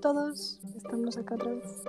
Todos, estamos acá otra vez.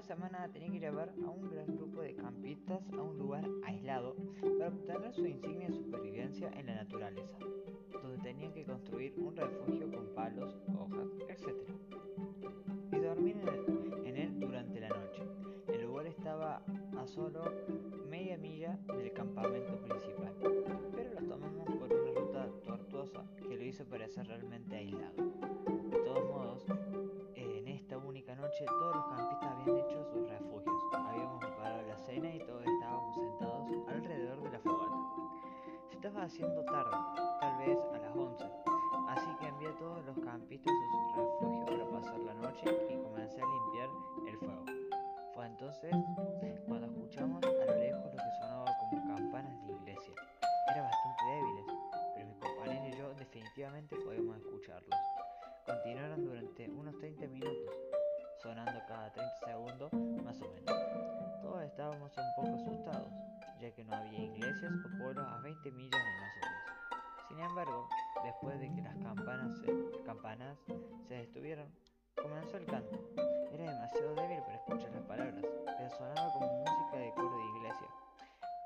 Cada semana tenía que llevar a un gran grupo de campistas a un lugar aislado para obtener su insignia de supervivencia en la naturaleza, donde tenían que construir un refugio con palos, hojas, etc. Y dormir en él, en él durante la noche. El lugar estaba a solo media milla del campamento principal, pero lo tomamos por una ruta tortuosa que lo hizo parecer realmente aislado. Haciendo tarde, campanas se detuvieron, comenzó el canto. Era demasiado débil para escuchar las palabras, pero sonaba como música de coro de iglesia,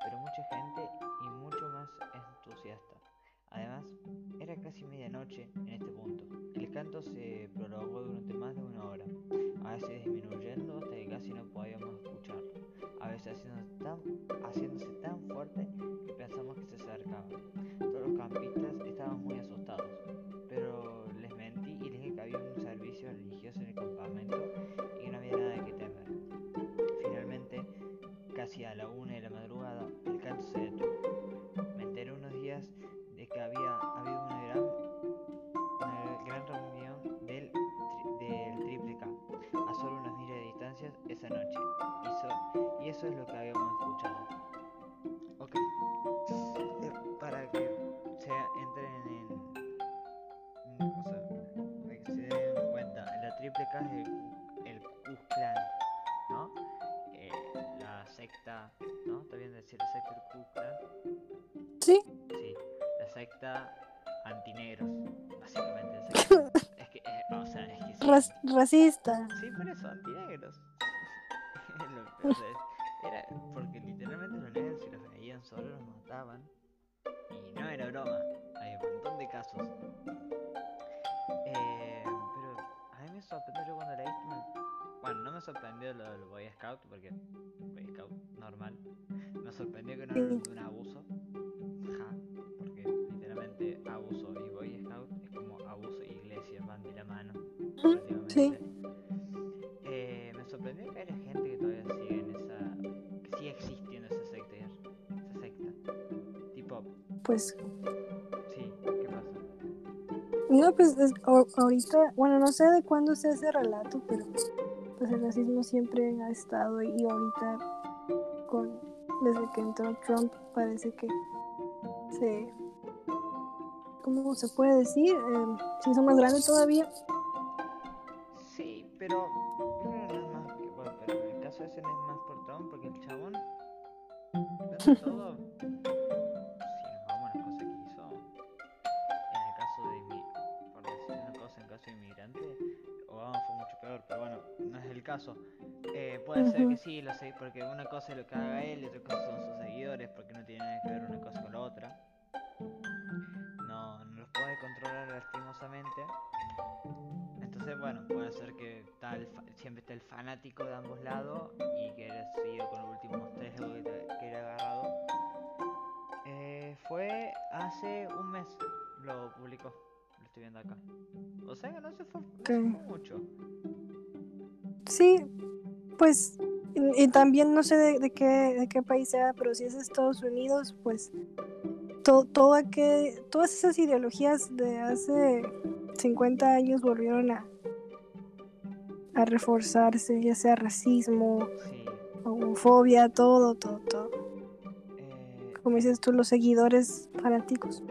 pero mucha gente y mucho más entusiasta. Además, era casi medianoche en este punto. El canto se prolongó durante más de una hora, a veces disminuyendo hasta que casi no podíamos escucharlo, a veces haciéndose tan, haciéndose secta, ¿no? ¿Está bien decir la secta del? Sí, Sí, la secta antinegros, básicamente. la secta- es que, eh, o sea, es que sí. racista. Sí, por eso, antinegros. Lo- o sea, era porque literalmente los negros si los veían solo los mataban. Y no era broma, hay un montón de casos. Eh, pero a mí me sorprendió cuando leí Bueno, no me sorprendió lo del Boy Scout, porque Boy Scout normal. Me sorprendió que no era un abuso. Ja, porque literalmente abuso y Boy Scout es como abuso y iglesia, van de la mano. sí. Eh, me sorprendió que haya gente que todavía sigue en esa. que sigue existiendo esa secta. Esa secta. Tipo, Pues, sí, ¿qué pasa? no, pues es- ahorita, bueno, no sé de cuándo sea ese relato, pero pues el racismo siempre ha estado y ahorita con desde que entró Trump parece que se ¿cómo se puede decir? Eh, se hizo más grande todavía. Sí, pero es más. Bueno, pero el caso ese no es más por Trump, porque el chabón. Todo. ser que sí, los, porque una cosa es lo que haga él y otra cosa son sus seguidores, porque no tiene nada que ver una cosa con la otra. No, no los puede controlar lastimosamente. Entonces, bueno, puede ser que tal, siempre esté el fanático de ambos lados y que haya sido con los últimos tres que le agarrado. Eh, fue hace un mes lo publicó, lo estoy viendo acá. O sea que no se no se fue mucho. Sí, pues y, y también no sé de, de qué, de qué país sea, pero si es Estados Unidos, pues to, todas esas ideologías de hace 50 años volvieron a, a reforzarse, ya sea racismo, Sí. homofobia, todo, todo, todo. Eh, Como dices tú, los seguidores fanáticos.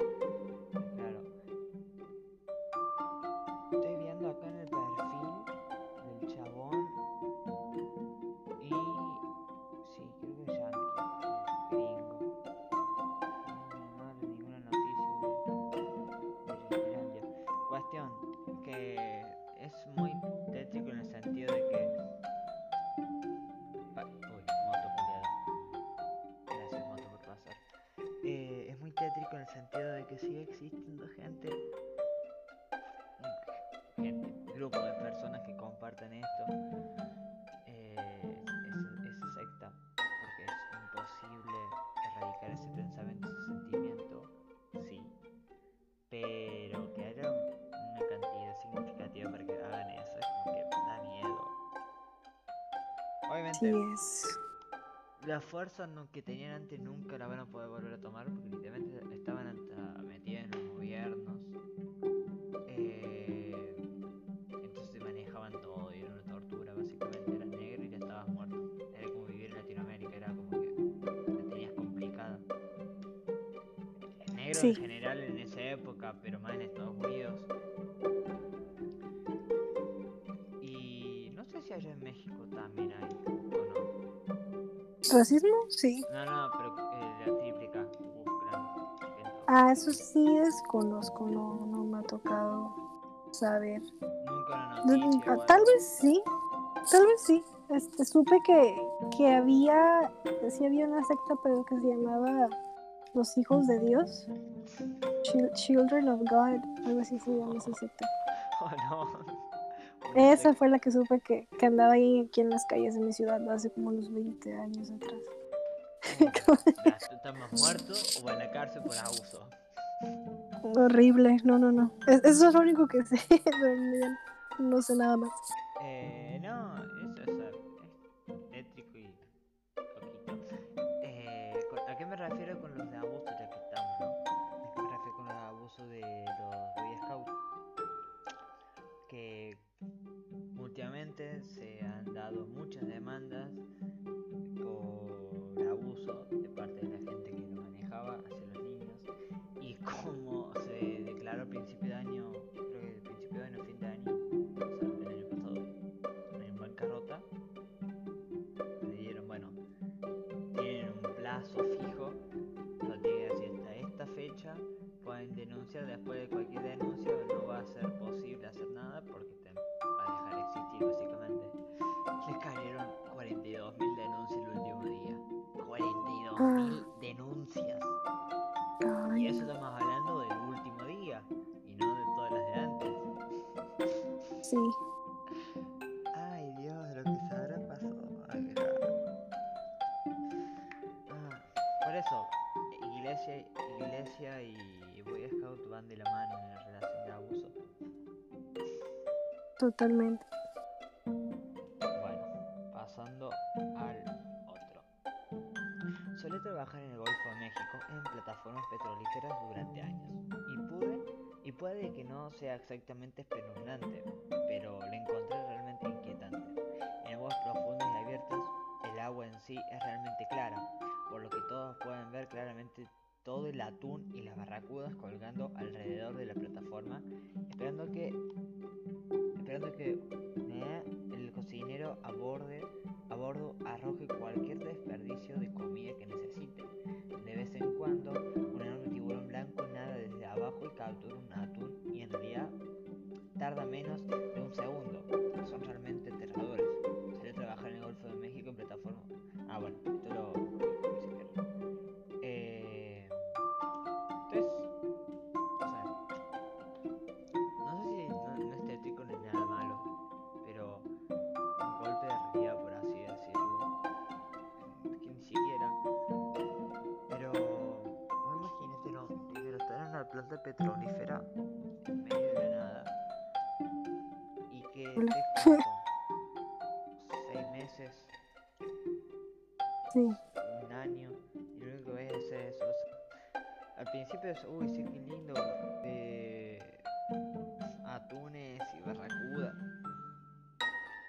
No- que tenían antes nunca la van a poder volver a tomar porque literalmente estaban hasta metidas en los gobiernos. Eh, entonces manejaban todo y era una tortura. Básicamente eras negro y ya estabas muerto. Era como vivir en Latinoamérica, era como que la tenías complicada. Negro Sí. en general en esa época, pero más en Estados Unidos. Y no sé si allá en México también hay o no. ¿Racismo? Sí. No, no, pero eh, la gran evento. Ah, eso sí desconozco, no, no me ha tocado saber. Nunca una De- noticia. ah, o tal vez sí, tal vez sí. Este, supe que, que había, sí había una secta, pero que se llamaba Los Hijos de Dios. Chil- Children of God, algo así se llama esa secta. Oh, no. Esa fue la que supe que, que andaba ahí aquí en las calles de mi ciudad hace como unos 20 años atrás. Oh, ya, ¿tú estás más muerto o en la cárcel por abuso? Horrible, no, no, no. Es- eso es lo único que sé, no sé nada más. Eso, iglesia, iglesia y Boy Scout van de la mano en la relación de abuso. Totalmente. Bueno, pasando al otro. Solía trabajar en el Golfo de México en plataformas petrolíferas durante años y pude y puede que no sea exactamente espeluznante, pero lo encontré realmente inquietante. En aguas profundas y abiertas, el agua en sí es realmente clara, por lo que todos pueden ver claramente todo el atún y las barracudas colgando alrededor de la plataforma, esperando que esperando que eh, el cocinero a, bordo arroje cualquier desperdicio de comida que necesite. De vez en cuando, un enorme tiburón blanco nada desde abajo y captura un atún y en realidad tarda menos de un segundo. Planta petrolífera en medio de la nada y que estés junto seis meses, Sí. un año y lo único que ves es eso. o sea, al principio es, uy, sí, qué lindo, eh, atunes y barracudas.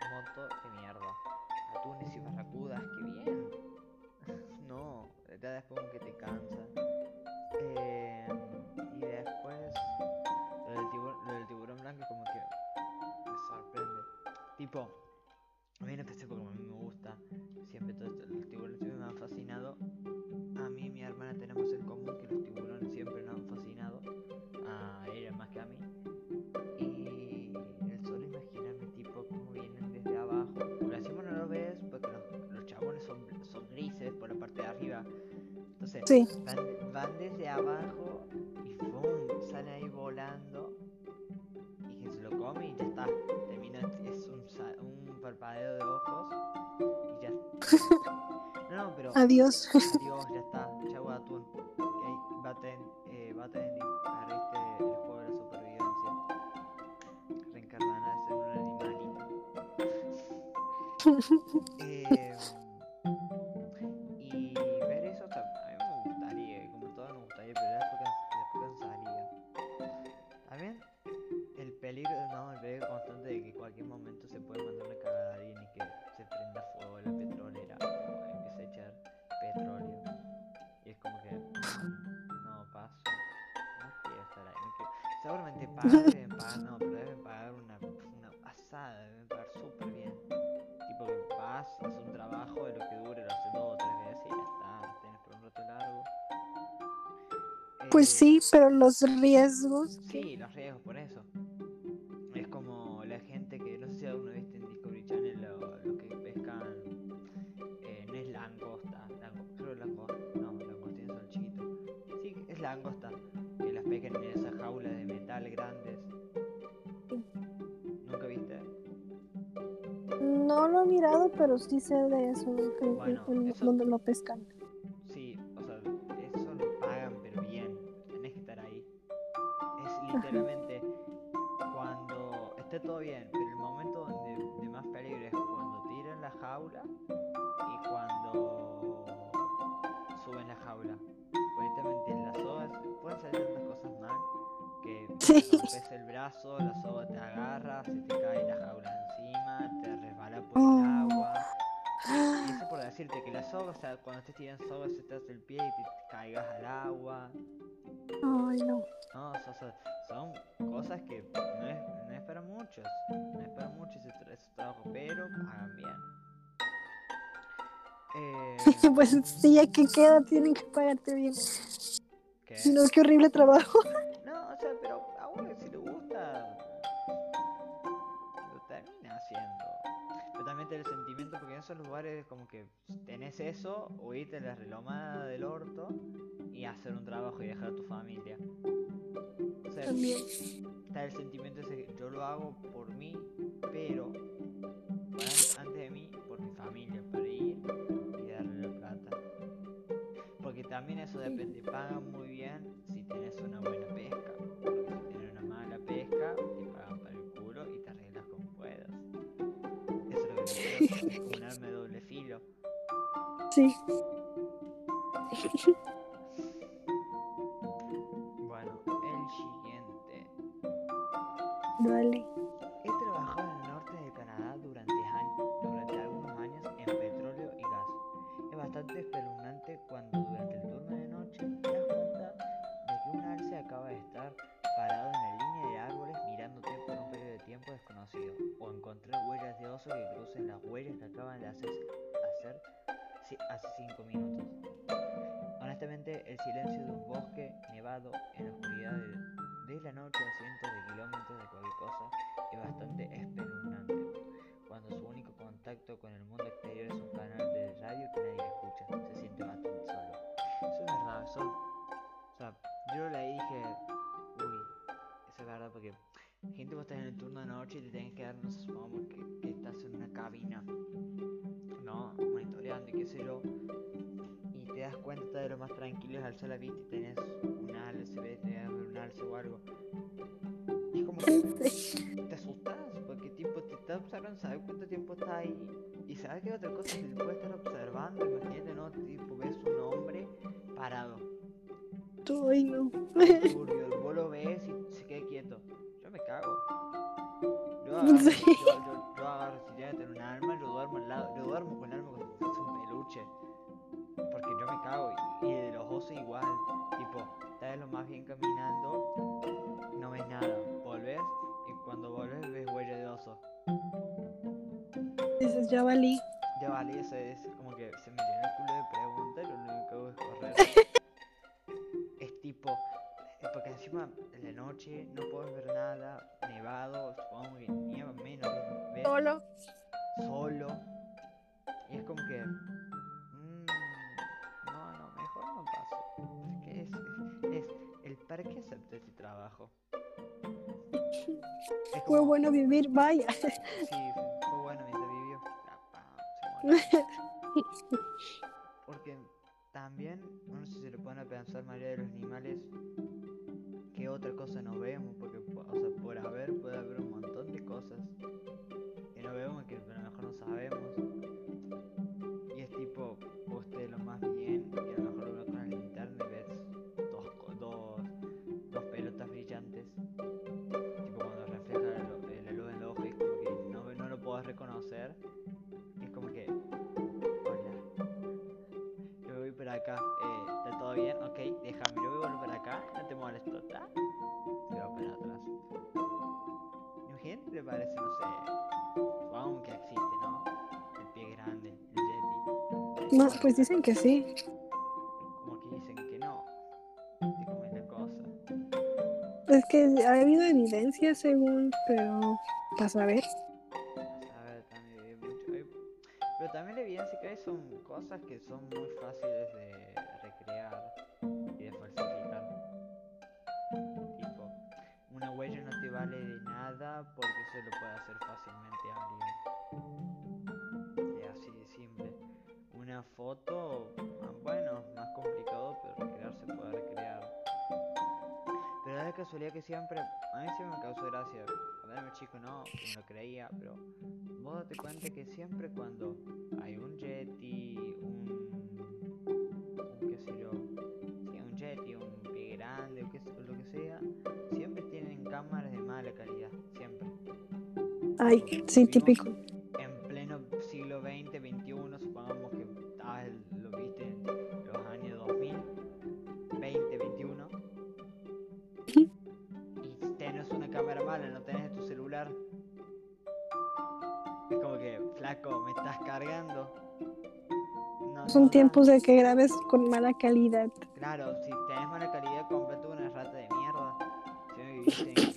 Un montón de mierda. Atunes y barracudas, qué bien. no, ya después como que te cansa. Tipo, a mí en especial porque a mí me gusta, siempre todo esto, los tiburones siempre me han fascinado. A mí y mi hermana tenemos en común que los tiburones siempre nos han fascinado, a ella más que a mí. Y el solo imaginarme tipo cómo vienen desde abajo, porque encima no lo ves porque los, los chabones son, son grises por la parte de arriba. Entonces, Sí. van Adiós. adiós, ya está. Chau atún. Ok, baten, eh, baten y perdiste el juego de la supervivencia. Reencarnarás en un animalito. pero los riesgos. Sí, los riesgos, por eso. Es como la gente que, no sé si alguna viste en Discovery Channel lo, lo que pescan, eh, no es langosta, lango- creo langosta, no, langostinos son chiquitos. Sí, es langosta, que las pescan en esas jaulas de metal grandes. ¿Nunca viste? No lo he mirado, pero sí sé de eso, que- Bueno, en- eso- donde lo pescan. Es literalmente cuando esté todo bien, pero el momento donde de más peligro es cuando tiran la jaula y cuando suben la jaula. Literalmente en las sogas pueden salir tantas cosas mal que Sí. rompes el brazo, la soga te agarra, o sea, cuando estés tirando soga se te hace el pie y te caigas al agua. Ay, no. No, sea, son cosas que no es, no es para muchos. No es para muchos ese, tra- ese trabajo, pero hagan bien. Eh, Pues sí, ya que queda, tienen que pagarte bien. ¿qué? Si no, qué horrible trabajo. El sentimiento, porque en esos lugares como que tenés eso, o irte a la relomada del orto y hacer un trabajo y dejar a tu familia. O sea, También. está el sentimiento ese que yo lo hago por mí, pero para antes de mí, por mi familia, para ir y darle la plata. Porque también eso depende, pagan muy bien si tenés una buena pesca. Porque si tienes una mala pesca, te un arma de doble filo. Sí. Bueno, el siguiente. Dale. He trabajado en el norte de Canadá durante, años, durante algunos años en petróleo y gas. Es bastante espeluznante cuando durante el turno huellas de oso que crucen las huellas que acaban de hacer, hacer hace 5 minutos. Honestamente, el silencio de un bosque nevado en la oscuridad de, la noche a cientos de kilómetros de cualquier cosa es bastante espeluznante. Cuando su único contacto con el mundo exterior es un canal de radio que nadie escucha, se siente bastante solo. Eso es verdad, eso, o yo y dije, uy, eso es verdad porque gente vos estás en el turno de noche y te tenés que dar, no sé, supongamos que, que estás en una cabina, ¿no? Monitoreando y qué sé yo, y te das cuenta estás de lo más tranquilo es alzar la vista y tenés un alce, ves, te das un alce o algo. Y es como que te asustas porque tipo te está observando, sabes cuánto tiempo está ahí y sabes que otra cosa que te puede estar observando, imagínate, ¿no? Tipo ves un hombre parado. Ay, no. Turbio, vos lo ves y se queda quieto. Me cago. Yo agarro, Sí. yo, yo, yo agarro, si tiene que tener un alma, yo duermo al lado, yo duermo con el si fuese un peluche. Porque yo me cago y, y de los osos igual. Tipo, estás lo más bien caminando, no ves nada. Volves y cuando volves ves huella de oso. Dices, ya valí. Ya vale, eso es como que se me llenó el culo de preguntas y lo único que hago es correr. es tipo, porque encima en la noche no puedes ver nada, nevado, supongo que nieva menos, ves Solo. solo. Y es como que, mm, no, no, mejor no paso. Que es, es, es el para qué acepté este trabajo. Es Fue como- bueno vivir, vaya. Sí, fue bueno mientras vivió. Porque también uno si se pone a pensar María de los animales, ¿qué otra cosa no vemos? Porque, po- o sea, por haber puede haber un montón de cosas que no vemos que a lo mejor no sabemos. Y es tipo, te lo más bien y a lo mejor ves con la linterna y ves dos, dos, dos pelotas brillantes. Tipo cuando refleja la, eh, luz en los ojos y como que no, no lo podés reconocer. Es como que, hola, yo voy por acá, eh, ¿está todo bien? Ok, déjame, yo voy por acá, no te molesto, ¿está? Parece, no sé, supongo que existe, ¿no? El pie grande, el Yeti. No, pues dicen que sí. Como que dicen que no, te comen la cosa. Es que ha habido evidencia según, pero saber. A ver, Pero también la evidencia que hay son cosas que son muy fáciles de recrear nada porque se lo puede hacer fácilmente alguien. Es así de simple. Una foto, ah, bueno, más complicado, pero recrear se puede recrear. Pero da la casualidad que siempre, a mí siempre me causó gracia. Cuando era chico no, no creía, pero vos date cuenta que siempre cuando hay un Yeti, un, un qué sé yo, sí, un Yeti, un pie grande o, qué lo que sea, siempre cámaras de mala calidad, siempre. Ay, sí, típico. En pleno siglo XX, XXI, supongamos que ah, lo viste en los años 2000, 20, 21. Y tenés una cámara mala, no tenés tu celular. Es como que, flaco, me estás cargando. No, Son no tiempos de que grabes con mala calidad. Claro, si tenés mala calidad, comprate una rata de mierda.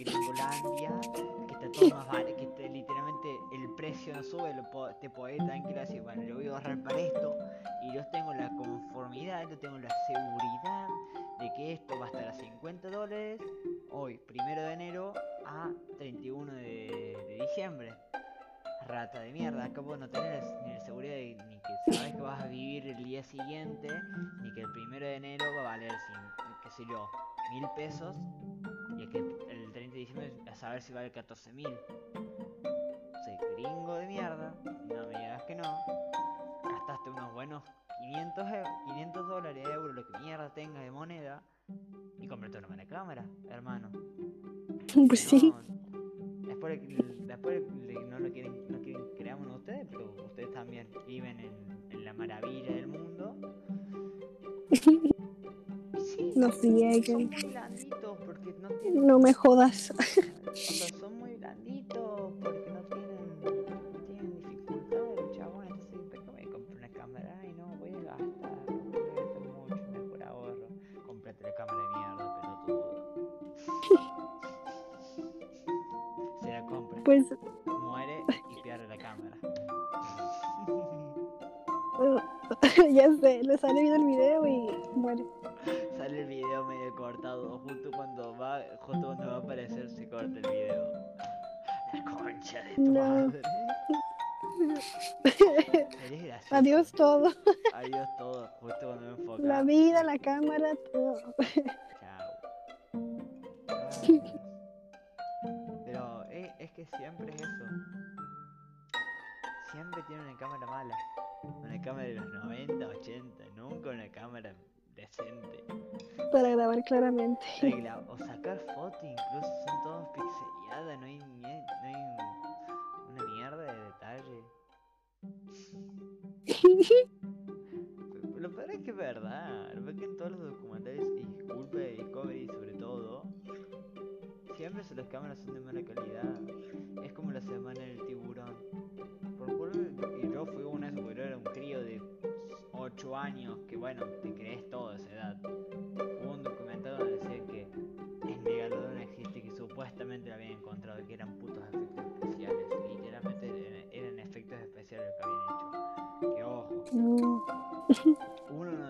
Que literalmente el precio no sube, lo te podés tranquilo decir, bueno, yo voy a ahorrar para esto, y yo tengo la conformidad, yo tengo la seguridad de que esto va a estar a 50 dólares hoy, primero de enero, a 31 de, de diciembre. Rata de mierda, acá vos no tenés ni la seguridad de, ni que sabes que vas a vivir el día siguiente, ni que el primero de enero va a valer, cin- qué sé yo, mil pesos, y es que el 30 de diciembre a saber si vale 14 mil. Soy gringo de mierda, no me digas que no. Gastaste unos buenos 500, eu- 500 dólares, euros, lo que mierda tengas de moneda, y compraste una buena cámara, hermano. Pues sí. No, después, después no lo quieren, no quieren creamos ustedes, pero ustedes también viven en, en la maravilla del mundo. Sí, No son frieguen. muy blanditos porque no tienen. No me jodas. O sea, son muy blanditos porque no tienen, no tienen dificultades chabones. Entonces, ¿para qué voy a comprar una cámara? Ay, no, voy a gastar, voy a gastar mucho, mejor ahorro. Comprate la cámara de mierda, pelotudo. Se la compra, Pues muere y pierde la cámara. ya sé, le sale bien el video y muere. Cortado, justo cuando va, justo cuando va a aparecer se corta el video. La concha de tu No. madre. Eres. Adiós todo. Adiós todo, justo cuando me enfocaba. La vida, la cámara, todo. Chao. Pero es, es que siempre es eso. Siempre tiene una cámara mala. Una cámara de los 90, 80, nunca una cámara decente. Para grabar claramente. Regla- o sacar fotos incluso son todos pixeladas, no hay, no hay un- una mierda de detalle. Lo peor es que es verdad, lo peor es que en todos los documentales, y disculpe de Discovery sobre todo, siempre las cámaras son de mala calidad. Es como la semana del tiburón. Por culpa- y yo fui uno de esos, era un crío de 8 años, que bueno, te crees todo a esa edad. Hubo un documental donde decía que el megalodón existe, que supuestamente lo habían encontrado, que eran putos efectos especiales. Literalmente eran, efectos especiales lo que habían hecho. Que ojo, No. uno no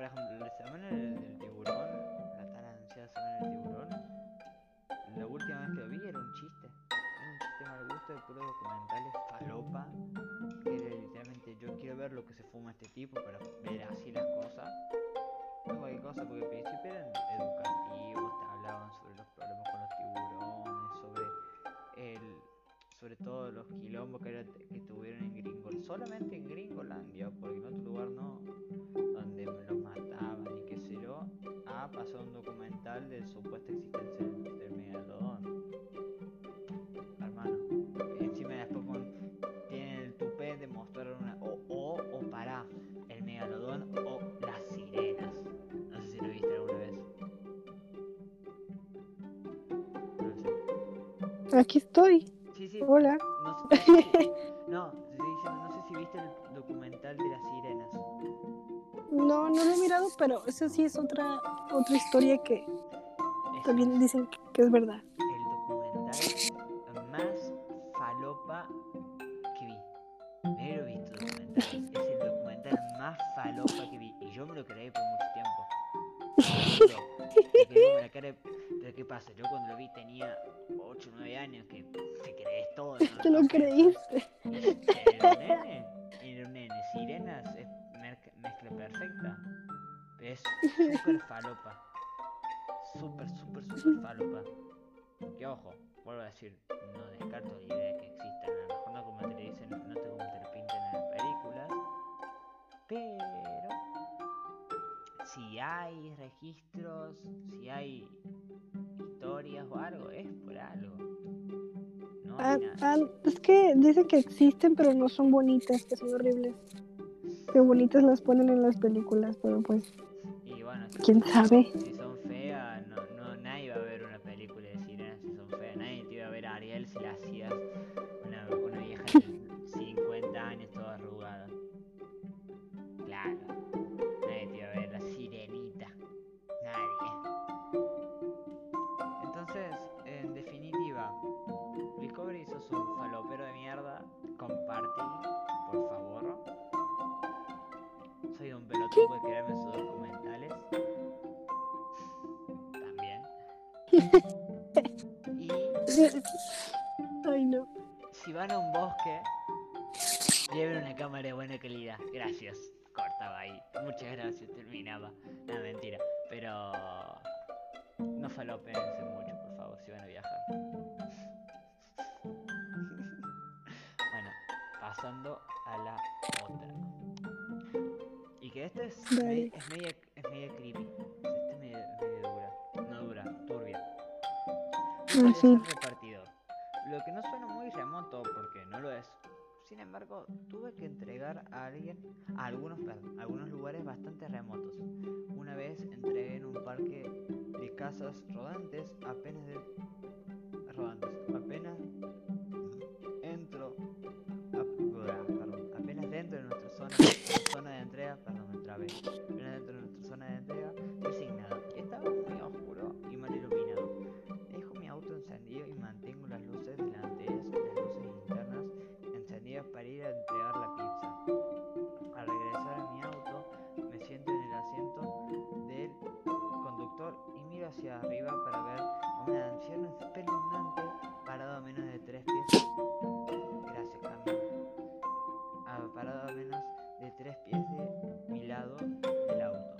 por ejemplo, la semana del, tiburón, la tan ansiada semana del tiburón, la última vez que lo vi era un chiste. Era un chiste mal gusto de puros documentales falopa. Que era literalmente yo quiero ver lo que se fuma este tipo para ver así las cosas. No cualquier cosa, porque al principio eran educativos, hablaban sobre los problemas con los tiburones, sobre el sobre todo los quilombos que, era- tuvieron en Gringolandia, solamente en Gringolandia, porque en otro lugar no, pasó un documental de supuesta existencia del, megalodón. Hermano, encima después con, tienen el tupé de mostrar una, o, o, o para el megalodón o las sirenas. No sé si lo viste alguna vez. No sé. Aquí estoy. Sí, sí. Hola. No, sé, pero esa sí es otra otra historia que también dicen que, es verdad. el documental más falopa que vi. Me lo he visto documental. Es el documental más falopa que vi. Y yo me lo creí por mucho tiempo. Me quedé con la cara de- Pero ¿qué pasa? Yo cuando lo vi tenía 8 o 9 años que te crees todo. ¿no? Te lo creíste. súper falopa. Súper, súper, súper falopa. Que ojo, vuelvo a decir, no descarto la idea de que existan. A lo mejor no como te dicen, no te como te lo pintan en las películas. Pero si hay registros, si hay historias o algo, es por algo. No Ah, ah, es que dicen que existen, pero no son bonitas, que son horribles. Que bonitas las ponen en las películas, pero pues, bueno, si, quién sabe. si son feas, no, no, nadie va a ver una película de sirenas si son feas. Nadie te iba a ver a Ariel si la hacías una, una vieja de 50 años toda arrugada. Claro. Nadie te iba a ver la sirenita. Nadie. Entonces, en definitiva, Discovery sos un falopero de mierda. Compartí, por favor. Soy un pelotudo de crearme Ay, no. si van a un bosque, lleven una cámara de buena calidad. Gracias. Cortaba ahí. Muchas gracias. Terminaba. No, mentira. Pero no falopense mucho, por favor, si van a viajar. bueno, pasando a la otra. Y que esta es, Dale. me- es, media, es media creepy. Repartidor. Lo que no suena muy remoto porque no lo es. Sin embargo, tuve que entregar a alguien a algunos, a algunos lugares bastante remotos. Una vez entregué en un parque de casas rodantes apenas de rodantes. Apenas entro a- bla, perdón, apenas dentro de nuestra zona, zona de entrega, perdón, me trabé. arriba para ver a una anciana espeluznante parado a menos de tres pies. Gracias, Camila. Ah, parado a menos de tres pies de mi lado del auto.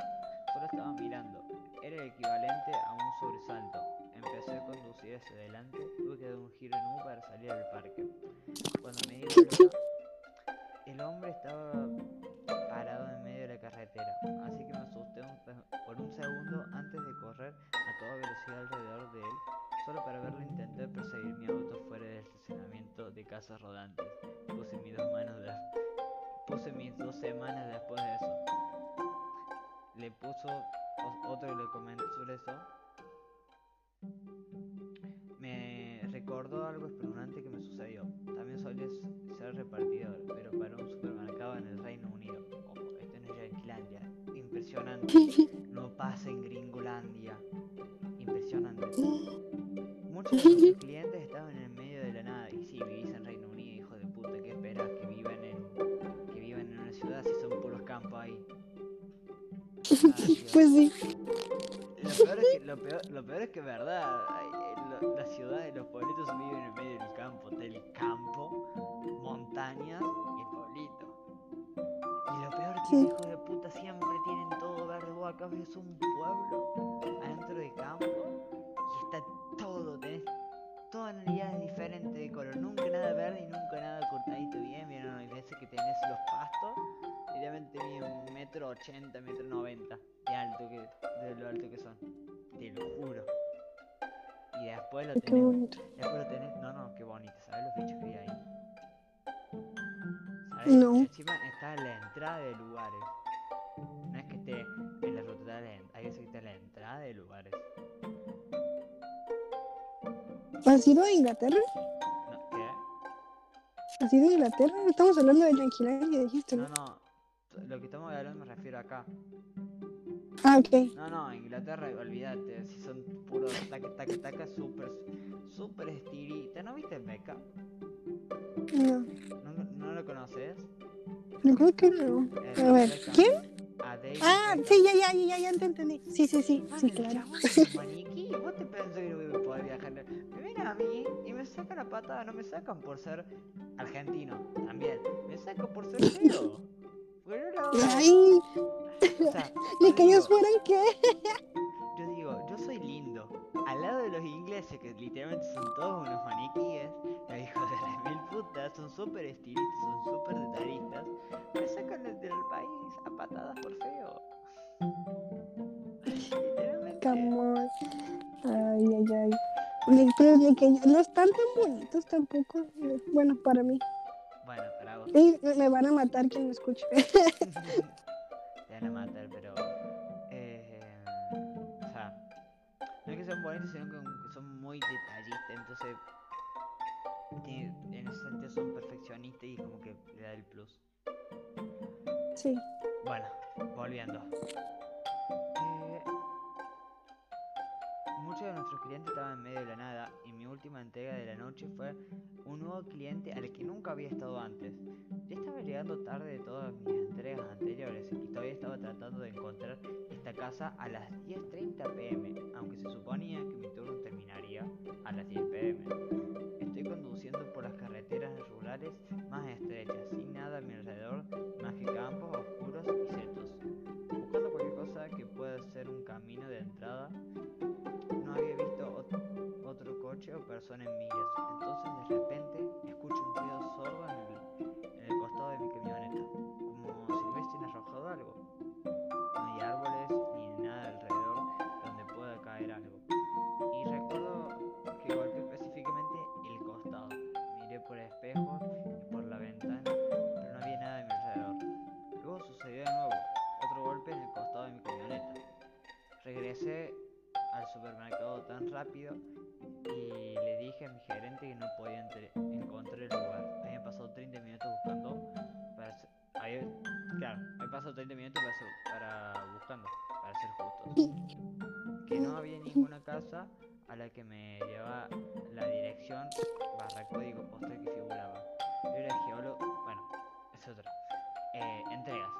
Solo estaba mirando. Era el equivalente a un sobresalto. Empecé a conducir hacia adelante. Tuve que dar un giro en U para salir del parque. Cuando me di cuenta, el hombre estaba parado en así que me asusté un por un segundo antes de correr a toda velocidad alrededor de él, solo para verlo intentar perseguir mi auto fuera del estacionamiento de casas rodantes. Puse mis dos manos de... Puse mis dos semanas después de eso. Le puso otro le comentó sobre eso. Me recordó algo espeluznante que me sucedió. También solía ser repartidor, pero para un supermercado en el Reino Unido. Impresionante. No pasa en Gringolandia. Impresionante. Muchos de nuestros clientes estaban en el medio de la nada. Y si vivís en Reino Unido, hijo de puta, ¿qué esperas? Que vivan en, que vivan en una ciudad si son puros campos ahí. Ah. Pues sí. Lo peor, es que, lo, peor, lo peor es que, verdad, lo- las ciudades, los pueblitos viven en el medio del campo. Está el campo, montañas y el pueblito. Y lo peor es que Sí. los hijos de puta siempre tienen acá ves un pueblo adentro del campo y está todo, tenés tonalidades diferentes de color. Nunca nada verde y nunca nada cortadito bien. Miren, hay veces que tenés los pastos, literalmente miden un metro ochenta, metro noventa de alto que, de lo alto que son. Te lo juro. Y después lo tenés, bonito. después lo tenés, no, no, qué bonito, ¿sabes los bichos que hay ahí? ¿Sabes? No. Encima está en la entrada de lugares. No es que esté hay que en la entrada de lugares. ¿Has ido a Inglaterra? No, ¿Qué? ¿Has ido a Inglaterra? Estamos hablando de Yanquilandia, dijiste, No, ¿no? no. Lo que estamos hablando me refiero acá. Ah, ok. No, no, Inglaterra, olvídate. Si son puros taca, taca, taca, súper, súper estilita. ¿No viste Beckham? No, ¿No, no lo conoces? yo creo que no. El A ver, Beckham. ¿quién? A David Ah, sí, ya, ya, ya, ya te entendí. Sí, sí, sí, sí, claro. maniquí. ¿Vos te pensás que no voy a poder viajar? Me ven a mí y me sacan la patada. No me sacan por ser argentino. También. Me sacan por ser feo. Ay, O sea, ni que ellos fueran qué. Yo digo, yo soy lindo. Al lado de los ingleses, que literalmente son todos unos maniquíes, los hijos de las son súper estilistas, son súper detallistas, me sacan del país a patadas por feo. Literalmente. Ay, ay, ay. Pero ni que no están tan bonitos tampoco. Bueno, para mí. Bueno, para vos. Y me van a matar quien me escuche. Te van a matar, pero. Eh, o sea, no es que sean bonitos, sino que son muy detallistas, entonces. En ese sentido son perfeccionistas y como que le da el plus. Sí. Bueno, volviendo. Eh, muchos de nuestros clientes estaban en medio de la nada y mi última entrega de la noche fue un nuevo cliente al que nunca había estado antes. Ya estaba llegando tarde de todas mis entregas anteriores y todavía estaba tratando de encontrar esta casa a las 10.30 pm, aunque se suponía que mi turno terminaría a las 10 pm. Estoy conduciendo por las carreteras rurales más estrechas, sin nada a mi alrededor más que campos oscuros y setos. Buscando cualquier cosa que pueda ser un camino de entrada, no había visto ot- otro coche o persona en millas. Entonces de repente escucho un ruido sordo en el, tan rápido y le dije a mi gerente que no podía encontrar el lugar. Habían pasado 30 minutos buscando para había- claro, pasado 30 minutos para, ser- para buscando, para ser justos. Que no había ninguna casa a la que me llevaba la dirección barra código postal que figuraba. Yo era geólogo, bueno, es otra. Eh, entregas.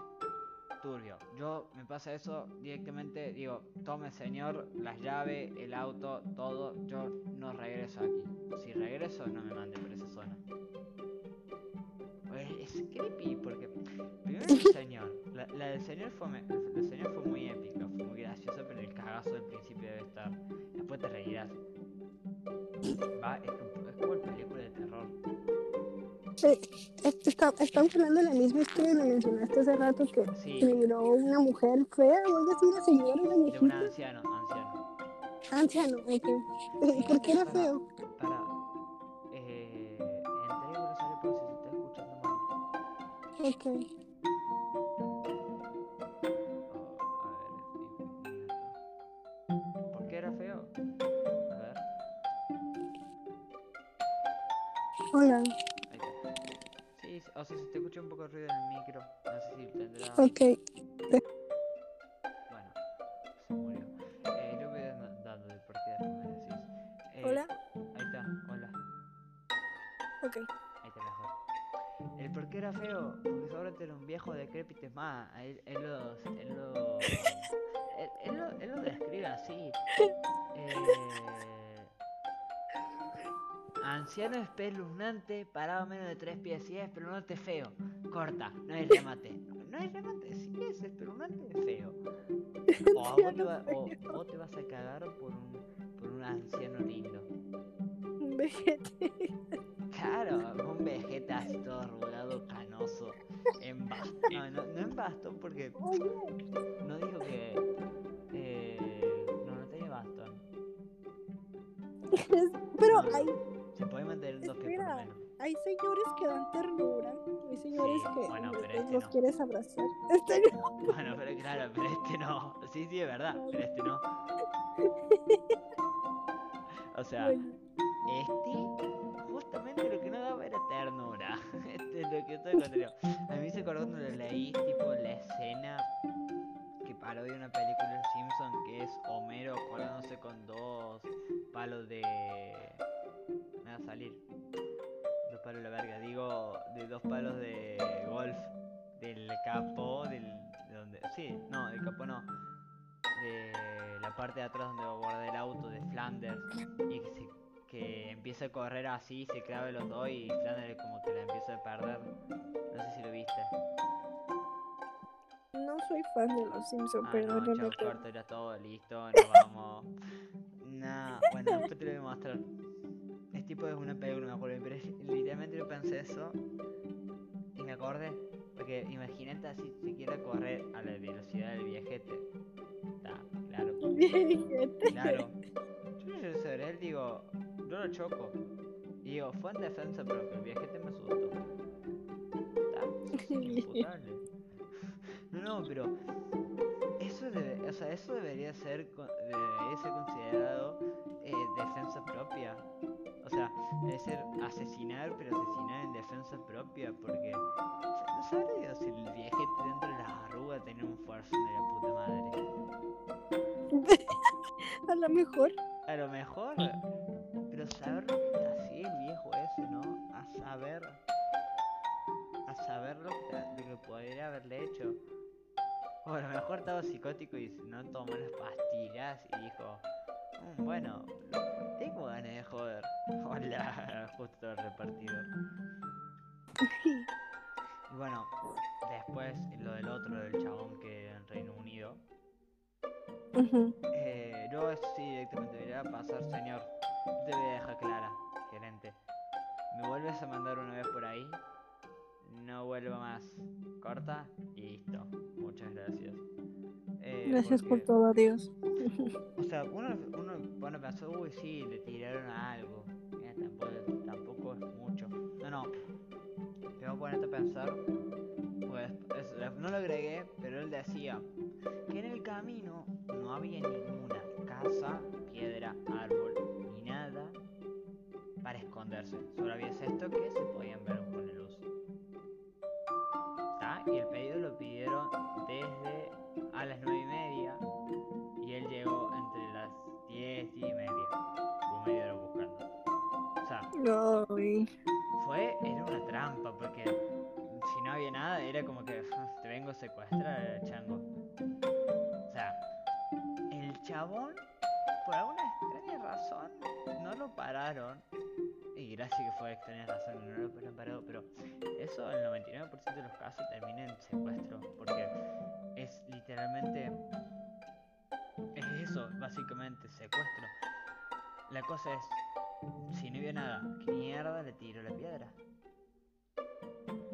Turbio. Yo me pasa eso directamente, digo, tome señor, las llaves, el auto, todo, yo no regreso aquí. Si regreso, no me mande por esa zona. Pues es creepy porque primero el señor, la, la del señor fue del señor fue muy épica, fue muy graciosa, pero el cagazo del principio debe estar. Después te reirás. Va, es, es como el Eh, está, estamos hablando de la misma historia que mencionaste hace rato que Sí. miró una mujer fea o algo así, una señora, una De un viejita. anciano, anciano. Anciano, ok. ¿Por qué era feo? Para. Eh. Entré y Rosario, pero si se está escuchando mal. Ok. Oh, a ver. ¿Por qué era feo? A ver, Hola. Sea, se te escucha un poco de ruido en el micro. No sé si tendrá. Ok. Bueno, se murió. Eh, yo voy dando de después me decís. Eh, Hola. Ahí está, hola. Ok. Ahí está mejor. El por qué era feo, porque seguramente era un viejo decrépito. Es más, él, él lo. Él lo. Él, él lo, él lo describe así. Eh, anciano espeluznante, parado a menos de tres pies. Si es espeluznante, feo. Corta, no hay remate. No hay remate, si es espeluznante, feo. O, a vos te va- o vos te vas a cagar por un, por un anciano lindo. Un vejete. Claro, un vegeta así todo arrugado, canoso, en bastón. No, no, no en bastón porque no dijo que. Eh, no, no tenía bastón. Pero hay, Se puede mantener por lo Espera. menos. hay señores que dan ternura. Hay señores Sí, que bueno, pero este los no. quieres abrazar. Este no. Bueno, pero claro, pero este no. Sí, sí, es verdad, pero este no. O sea, Bueno, este, justamente lo que no daba era ternura. Este es lo que estoy contando. A mí se acordó cuando lo leí, tipo la escena que parodia una película de Simpson que es Homero colándose con dos palos de. Me va a salir. Dos palos de la verga, digo, de dos palos de golf. Del capó, del. De donde. Sí, no, del capó no. De la parte de atrás donde va a guardar el auto de Flanders. Y que, se, que empieza a correr así, se clave los dos y Flanders como que la empieza a perder. No sé si lo viste. no soy fan de los Simpsons, Ah, pero no, no chao, corto, era todo, listo, nos vamos. Nah, bueno, después te lo voy a mostrar. Tipo es una película, no me acuerdo, pero es- literalmente yo pensé eso y me acordé. Porque imagínate así si quiere correr a la velocidad del viajete. Está, claro, claro. Yo, yo sobre él digo, yo lo choco. Y digo, fue en defensa propia, el viajete me asustó. Está, es inimputable. No, no, pero debe, o sea, eso debería ser co- debería ser considerado eh, defensa propia. O sea, debe ser asesinar, pero asesinar en defensa propia, porque sa- no sabré Dios si el viejete dentro de las arrugas tenía un fuerza de la puta madre. A lo mejor. A lo mejor, pero saber el viejo ese, ¿no? A saber, a saber lo que, lo que podría haberle hecho. O a lo mejor estaba psicótico y no tomó las pastillas y dijo, "Mm, bueno, tengo ganas de joder. Hola, justo el repartidor. Y bueno, después lo del otro, del chabón que en Reino Unido. Ujú. Eh, yo eso sí directamente debería pasar, señor. Te voy a dejar clara, gerente. Me vuelves a mandar una vez por ahí. No vuelvo más. Corta y listo. Muchas gracias. Eh, Gracias por todo, adiós. O sea, uno, a pensar, uy, sí, le tiraron algo. Mira, tampoco, tampoco es mucho. No, no. Te voy a ponerte a pensar. Pues, es- no lo agregué, pero él decía que en el camino no había ninguna casa, piedra, árbol, ni nada para esconderse. Solo había esto que se podían ver a las 9 y media y él llegó entre las 10 y media. Fue media hora buscando. O sea, Ay. fue, era una trampa porque si no había nada era como que te vengo a secuestrar, chango. O sea, el chabón, por alguna extraña razón, no lo pararon. Y gracias que fue extraña razón, no lo fueron parado, pero eso el 99% de los casos termina en secuestro, porque es literalmente... Es eso, básicamente, secuestro. La cosa es, si no vio nada, ¿qué mierda le tiró la piedra?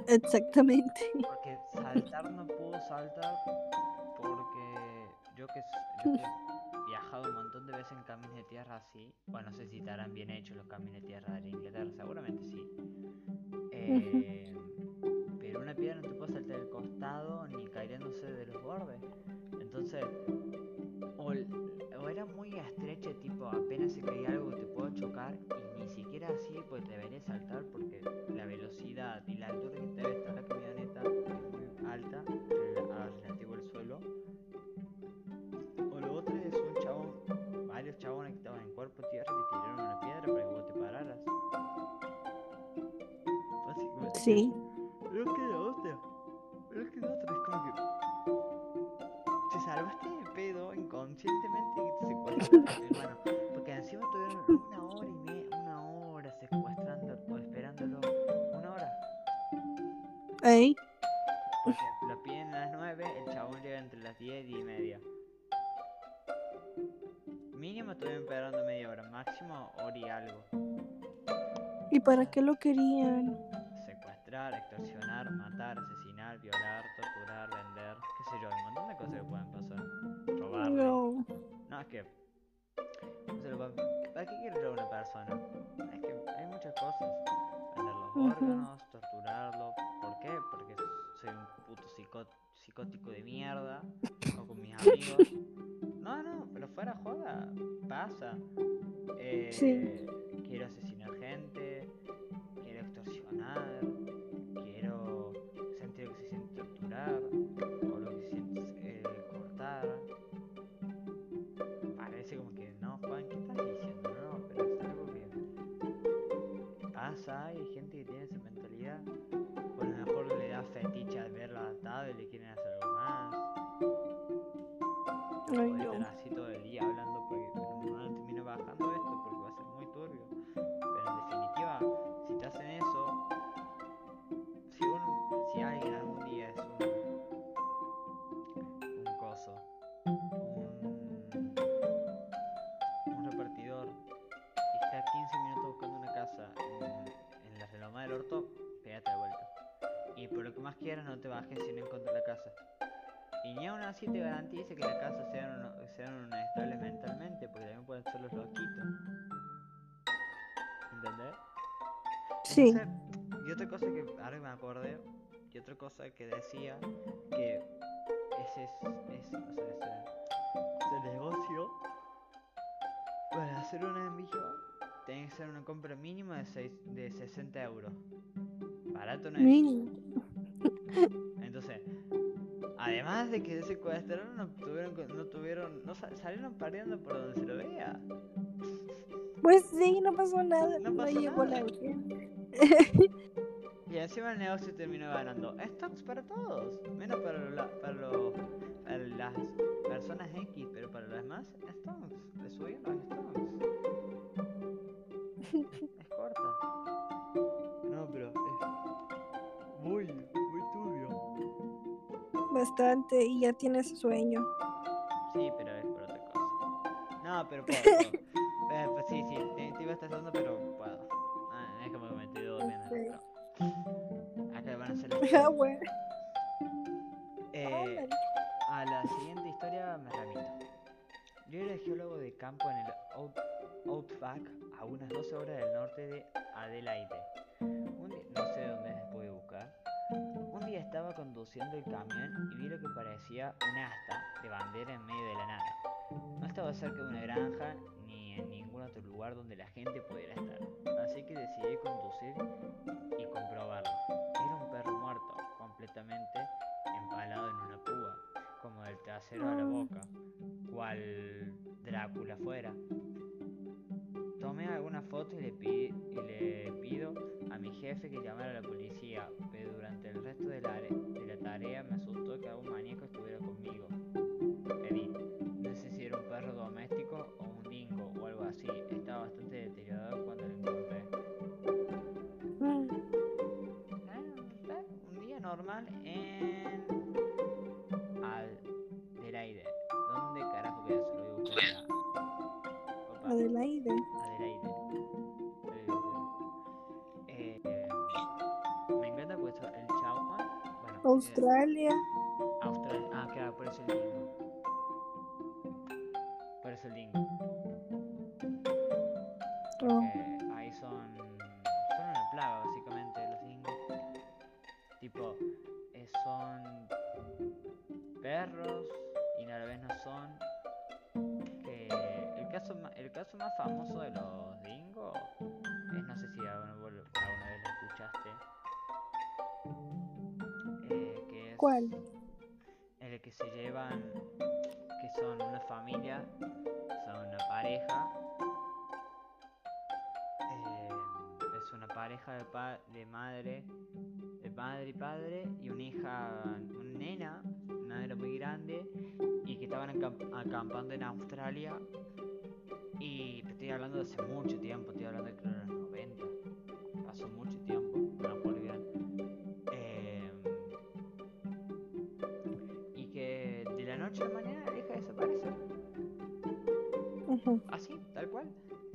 Exactamente. Porque saltar no pudo saltar porque yo que, yo que un montón de veces en caminos de tierra así, bueno, no sé si estarán bien hechos los caminos de tierra de Inglaterra, seguramente sí. Eh, pero una piedra no te puede saltar del costado ni cayéndose de los bordes. Entonces, o, o era muy estrecha, tipo apenas se caía algo te puedo chocar y ni siquiera así pues debería saltar porque la velocidad y la altura que debe estar cuerpo tierra y te tiraron una piedra para que vos te pararas. Básicamente. Sí. Pero es que de otra. Pero es que de otra. Es como que. Te salvaste de pedo inconscientemente y te secuestraron, hermano. Qué lo querían? secuestrar, extorsionar, matar, asesinar, violar, torturar, vender, qué sé yo, un montón de cosas que pueden pasar. Robarle. No. No, es que. no se lo va- ¿Para qué quiere robar una persona? Es que hay muchas cosas. Vender los Ujú. órganos, torturarlo. ¿Por qué? Porque soy un puto psicó- psicótico de mierda. O con mis amigos. No, no, pero fuera joda. Pasa. Eh, Sí. Le quieren hacer algo más. Ay, no. Que más quieras no te bajes si no encuentras la casa. Y ni aún así te garantice que la casa sean, uno- sean unos estables mentalmente, porque también pueden ser los loquitos. ¿Entendés? Sí. Entonces, y otra cosa que ahora me acordé, y otra cosa que decía que ese es, es- o sea, ese, ese negocio para hacer un envío tiene que ser una compra mínima de, seis, de 60 euros. Barato no es. Mínimo. Entonces, además de que se secuestraron, no tuvieron, no tuvieron, no sa- salieron perdiendo por donde se lo vea. Pues sí, no pasó nada. No No, pasó llegó nada. la. Y encima el negocio terminó ganando stocks para todos, menos para, lo- para, los- para las personas X, pero para las demás, stocks. Le subieron los stocks. Bastante. Y ya tienes sueño. Sí, pero es por otra cosa. No, pero puedo. Eh, pues sí, sí, te, te iba a estar dando, pero puedo. Ah, es como que me estoy durmiendo. Ok. pero Acá van a hacer Ah, bueno. Eh, Órale. a la siguiente historia me remito. Yo era geólogo de campo en el Out- Outback, a unas 12 horas del norte de Adelaide. Un no sé dónde estaba conduciendo el camión y vi lo que parecía un asta de bandera en medio de la nada. No estaba cerca de una granja ni en ningún otro lugar donde la gente pudiera estar. Así que decidí conducir y comprobarlo. Era un perro muerto, completamente empalado en una púa, como del trasero a la Ah. boca, cual Drácula fuera. Algunas fotos y le, pi- y le pido a mi jefe que llamara a la policía, pero durante el resto de la, tarea me asustó que algún maníaco estuviera conmigo. Pedí, no sé si era un perro doméstico o un dingo o algo así, estaba bastante deteriorado cuando lo encontré. Un día normal en Adelaide. ¿Dónde carajo queda eso? Lo voy a Adelaide. Australia. Australia. Ah, claro, por eso el dingo. Por eso el dingo. Oh, ahí son. Son una plaga, básicamente, los dingos. Tipo, eh, son perros y a la vez no son. Que el caso, el caso más famoso de los dingos el que se llevan, que son una familia, son una pareja. eh, es una pareja de, pa- de madre, de madre y padre y una hija, una nena, una nena muy grande y que estaban acamp- acampando en Australia. Y estoy hablando de hace mucho tiempo, estoy hablando de los 90. Noche a la mañana deja de desaparecer. Así, tal cual.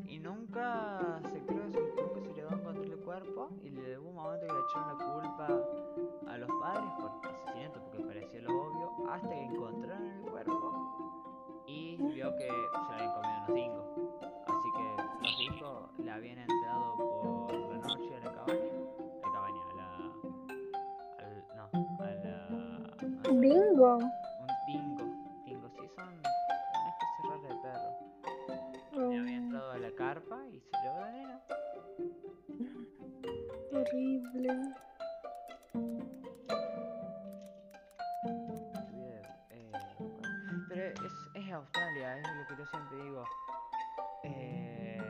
Y nunca se creo que se- nunca se llegó a encontrar el cuerpo y le hubo un momento que le echaron la culpa a los padres por asesinato porque parecía lo obvio hasta que encontraron el cuerpo y vio que se lo habían comido unos dingos. Así que los dingos le habían entrado por la noche a la cabaña, a la cabaña, a la, al, no, a la, a- Bingo. Entrado a la carpa y a la nena. bueno, Pero es, es Australia, es lo que yo siempre digo. Eh,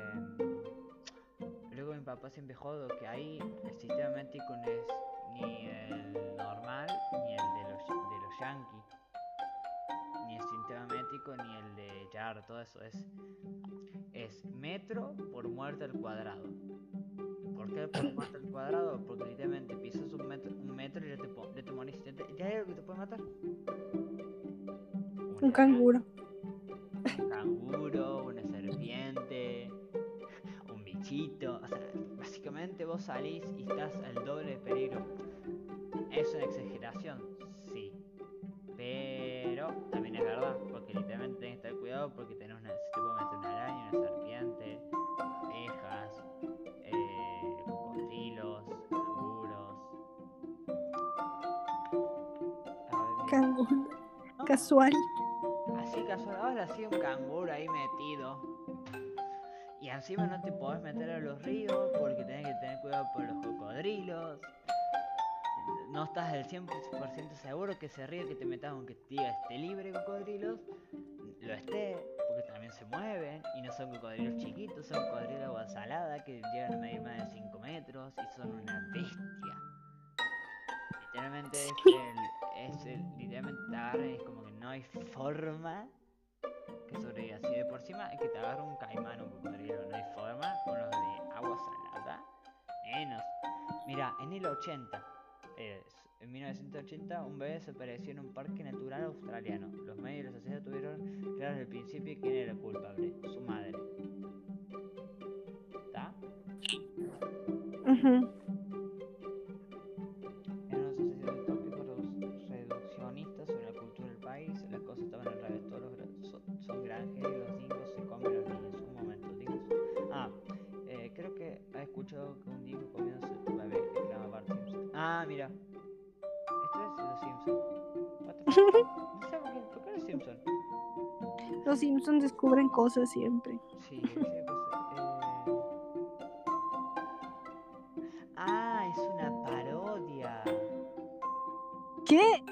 luego mi papá siempre jodo que ahí el sistema métrico no es ni el normal ni el de los, de los yankees. Sistema métrico ni el de Yard, todo eso es. Es metro por muerte al cuadrado. ¿Por qué por muerte al cuadrado? Porque literalmente pisas un metro, un metro y ya te, ya te morís. ¿Ya, te- ya hay algo que te puede matar? Un canguro. un canguro, una serpiente, un bichito. O sea, básicamente vos salís y estás al doble de peligro. ¿Es una exageración? Sí. Pero también es verdad, porque literalmente tenés que tener cuidado porque tenés una, se te meter una araña, una serpiente, abejas, eh, cocodrilos, canguros. Canguro. No, Casual. Así casual, ahora sí un canguro ahí metido. Y encima no te podés meter a los ríos porque tenés que tener cuidado por los cocodrilos. No estás del 100% seguro que ese río que te metas aunque te diga esté libre cocodrilos, lo esté, porque también se mueven y no son cocodrilos chiquitos, son cocodrilos de agua salada que llegan a medir más de 5 metros y son una bestia. Literalmente es el, es el, literalmente te agarran y es como que no hay forma que sobreviva. Si de por cima es que te agarra un caimán, un cocodrilo, no hay forma, con los de agua salada, menos. Mira, en el 80, eh, en 1980, un bebé desapareció en un parque natural australiano. Los medios y la sociedad tuvieron claro desde el principio quién era el culpable, su madre. ¿Está? Ujú. En una sociedad utópica redu- reduccionista sobre la cultura del país, las cosas estaban al revés. Todos los so- son granjeros y los dingos se comen los niños. Un momento, dingos. Ah, eh, creo que ha escuchado que Ah, mira. Esto es los Simpson. What the fuck? No sé por qué, ¿por qué los Simpson? Los Simpsons descubren cosas siempre. Sí, cosas. Eh... Ah, es una parodia. ¿Qué?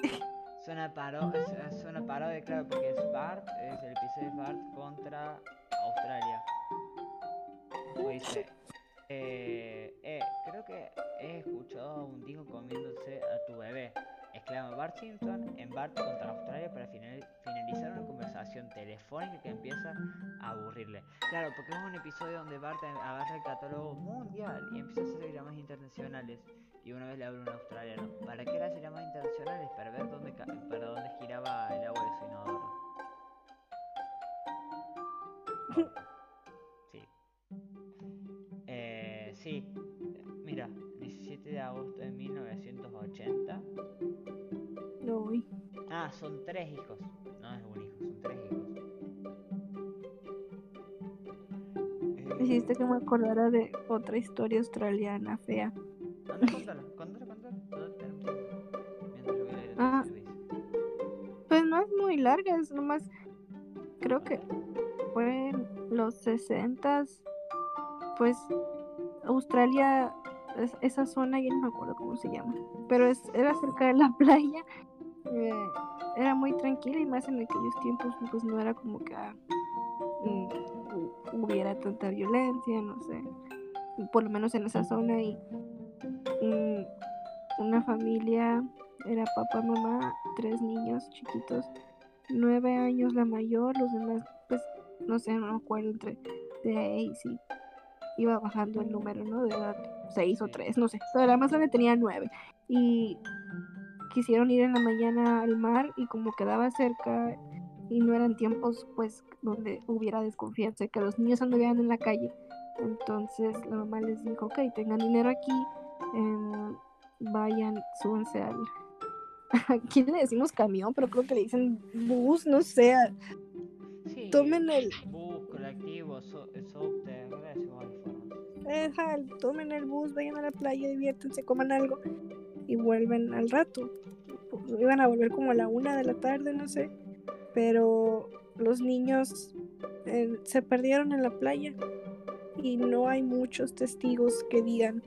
Es una, paro una parodia, claro, porque es Bart, es el episodio de Bart contra Australia. Como dice, eh, a un dingo comiéndose a tu bebé. Exclama Bart Simpson en Bart contra Australia para final- finalizar una conversación telefónica que empieza a aburrirle. Claro, porque es un episodio donde Bart agarra el catálogo mundial y empieza a hacer llamadas internacionales. Y una vez le habla un australiano. ¿Para qué las llamadas internacionales? Para ver dónde, para dónde giraba el agua de su inodoro. Sí. Eh, sí. Mira, 17 de agosto de 1980. Ah, son tres hijos. No es un hijo, son tres hijos. Eh, Hiciste que me acordara de otra historia australiana fea. Anda, contala, voy Ah. Pues no es muy larga, es nomás. Creo que fue en los 60 Pues Australia, es- esa zona, ya no me acuerdo cómo se llama. Pero es, era cerca de la playa. eh, era muy tranquila y más en aquellos tiempos, pues no era como que ah, mm, hu- hubiera tanta violencia, no sé. Por lo menos en esa zona. Y mm, una familia era papá, mamá, tres niños chiquitos, nueve años la mayor, los demás, pues, no sé, no me acuerdo, entre seis y iba bajando el número, ¿no? De edad, seis o tres, no sé, pero la más grande tenía nueve. Y quisieron ir en la mañana al mar y como quedaba cerca y no eran tiempos, pues, donde hubiera desconfianza, que los niños anduvieran en la calle. Entonces la mamá les dijo, ok, tengan dinero aquí, em, vayan, súbanse al... Aquí le decimos camión, pero creo que le dicen bus, no sé. Sí, Tomen el, Bus, colectivo, so, formas? ajá, tomen el bus, vayan a la playa, diviértanse, coman algo y vuelven al rato. Iban a volver como a la una de la tarde, no sé. Pero los niños eh, se perdieron en la playa y no hay muchos testigos que digan,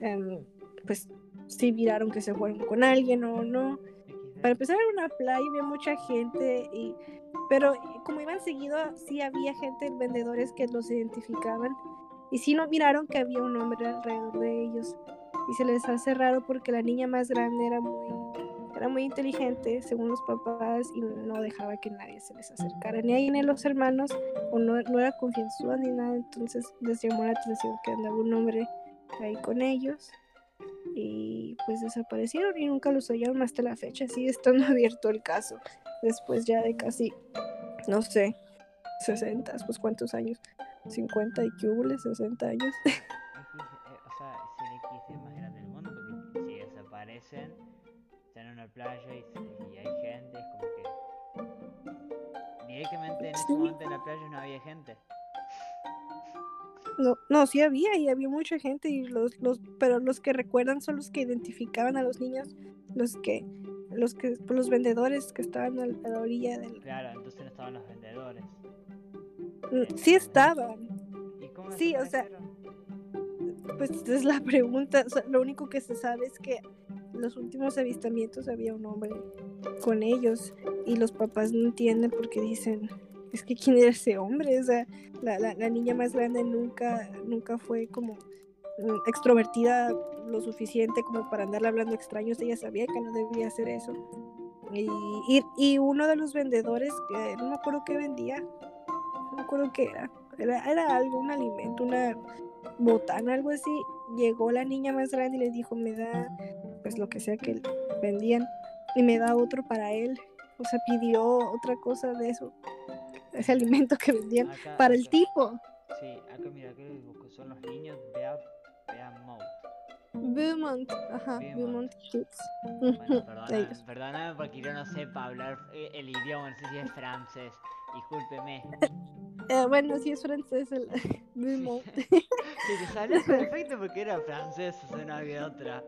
em, pues, si miraron que se fueron con alguien o no. Para empezar era una playa, había mucha gente, y, pero como iban seguido, sí había gente, vendedores que los identificaban. Y sí no miraron que había un hombre alrededor de ellos. Y se les hace raro porque la niña más grande era muy, era muy inteligente, según los papás, y no dejaba que nadie se les acercara, ni ahí ni los hermanos, o no, no era confianzuda ni nada. Entonces les llamó la atención que andaba un hombre ahí con ellos y pues desaparecieron y nunca los hallaron hasta la fecha. Sigue estando abierto el caso después ya de casi, no sé, 60, pues cuántos años, 50 y que hubo, 60 años. Eh, o sea, es el X más grande del mundo porque si desaparecen, están en una playa y, y hay gente, es como que. Directamente en ese momento en la playa no había gente. No, no, sí había y había mucha gente y los, los, pero los que recuerdan son los que identificaban a los niños, los que, los que, los vendedores que estaban al- a la orilla del, Claro, entonces no estaban los vendedores. Sí estaban, ¿Y cómo Sí, o sea? Pues es la pregunta. O sea, lo único que se sabe es que en los últimos avistamientos había un hombre con ellos y los papás no entienden porque dicen, es que quién era ese hombre. O sea, la, la, la niña más grande nunca, nunca fue como mm, extrovertida lo suficiente como para andarle hablando extraños. Ella sabía que no debía hacer eso. Y, y, y uno de los vendedores, que no me acuerdo qué vendía, no me acuerdo qué era. Era, era algo, un alimento, una botana, algo así. Llegó la niña más grande y les dijo, me da, pues lo que sea que vendían, y me da otro para él. O sea, pidió otra cosa de eso, ese alimento que vendían Acá- para el tipo. Sí, acá mira, que son los niños Bea, Beamont. Beaumont, ajá, Beaumont. Beaumont Kids. Bueno, perdona- perdóname porque yo no sepa hablar eh, el idioma, no sé si es francés. Discúlpeme. Eh, bueno, sí es francés el Beaumont. Te salió perfecto porque era francés, o sea, no había otra.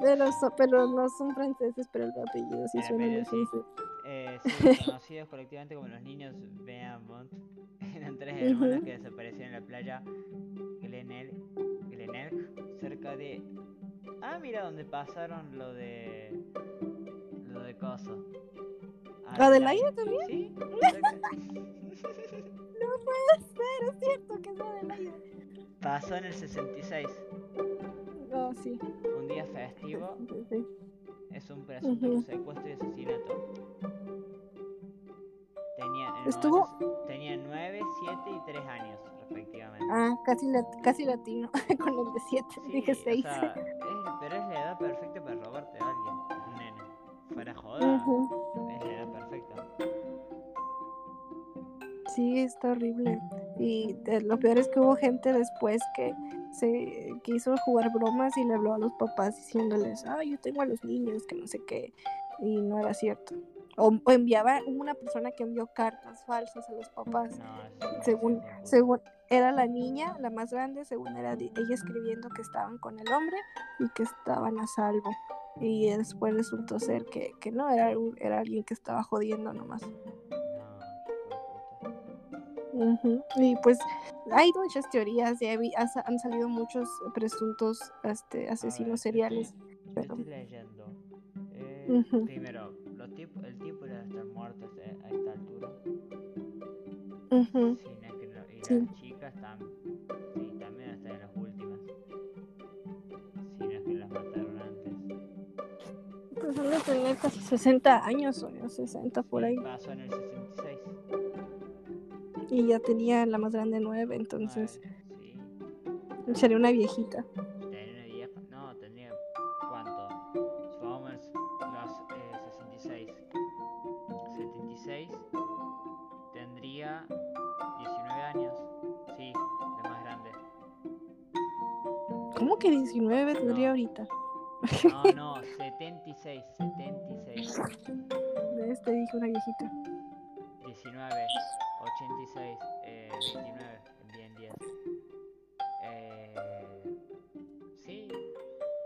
pero, so- pero no son franceses, pero el apellido sí El suena muy sí. Eh, sí, conocidos colectivamente como los niños Beamont, eran tres hermanos que desaparecieron en la playa Glenelg, Glenelg, cerca de... Ah, mira, donde pasaron lo de... Lo de Coso. ¿Adelaide también? Sí. No puede ser, es cierto que es Adelaide. Pasó en el 66, Oh, sí. un día festivo, sí, es un presunto Ujú. secuestro y asesinato. Tenían, en el Estuvo- tenían 9, 7 y 3 años, respectivamente. Ah, casi, lat- casi latino, con el de 7, Sí, dije o 6. sea, es- pero es la edad perfecta para robarte a alguien, un nene. Fuera joda, es la Sí, está horrible. Y eh, lo peor es que hubo gente después que se quiso jugar bromas y le habló a los papás diciéndoles, ah, yo tengo a los niños, que no sé qué. y no era cierto. O, o enviaba una persona que envió cartas falsas a los papás. No, Según, según era la niña, la más grande, según era ella escribiendo que estaban con el hombre y que estaban a salvo. Y después resultó ser que, que no, era, era alguien que estaba jodiendo nomás. Puta. Ujú. Y pues hay muchas teorías, y hay- ha sa- han salido muchos presuntos este, asesinos ver, seriales. estoy- pero- estoy leyendo. Eh, Ujú. Primero, los tip- el tipo debe estar muerto a este- a esta altura. Es que no- y Sí. las chicas están. Sí, también están en las últimas. Si no es que las mataron antes. Pues han de tener casi 60 años, o 60 por Sí, ahí. Pasó en el 66. Y ya tenía la más grande 9, entonces Nueve, Sí. sería una viejita. Tenía una vieja. No, tendría. ¿Cuánto? Supongamos los eh, 66. 76. Tendría 19 años. Sí, la más grande. ¿Cómo que 19 tendría No. ahorita? No, no, 76. 76. ¿Ves? Te dije una viejita. 19. 86. Eh, 29. El día en 10. Eh, sí.